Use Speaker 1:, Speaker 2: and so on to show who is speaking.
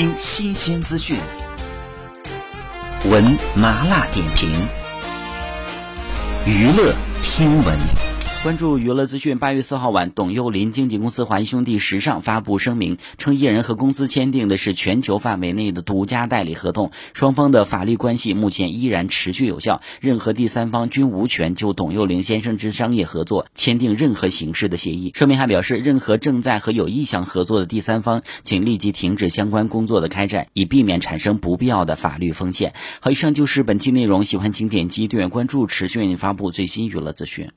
Speaker 1: 听新鲜资讯，闻麻辣点评，娱乐听闻。
Speaker 2: 关注娱乐资讯。八月四号晚，董又霖经纪公司华谊兄弟时尚发布声明，称艺人和公司签订的是全球范围内的独家代理合同，双方的法律关系目前依然持续有效，任何第三方均无权就董又霖先生之商业合作签订任何形式的协议。声明还表示，任何正在和有意向合作的第三方，请立即停止相关工作的开展，以避免产生不必要的法律风险。好，以上就是本期内容，喜欢请点击订阅关注，持续为您发布最新娱乐资讯。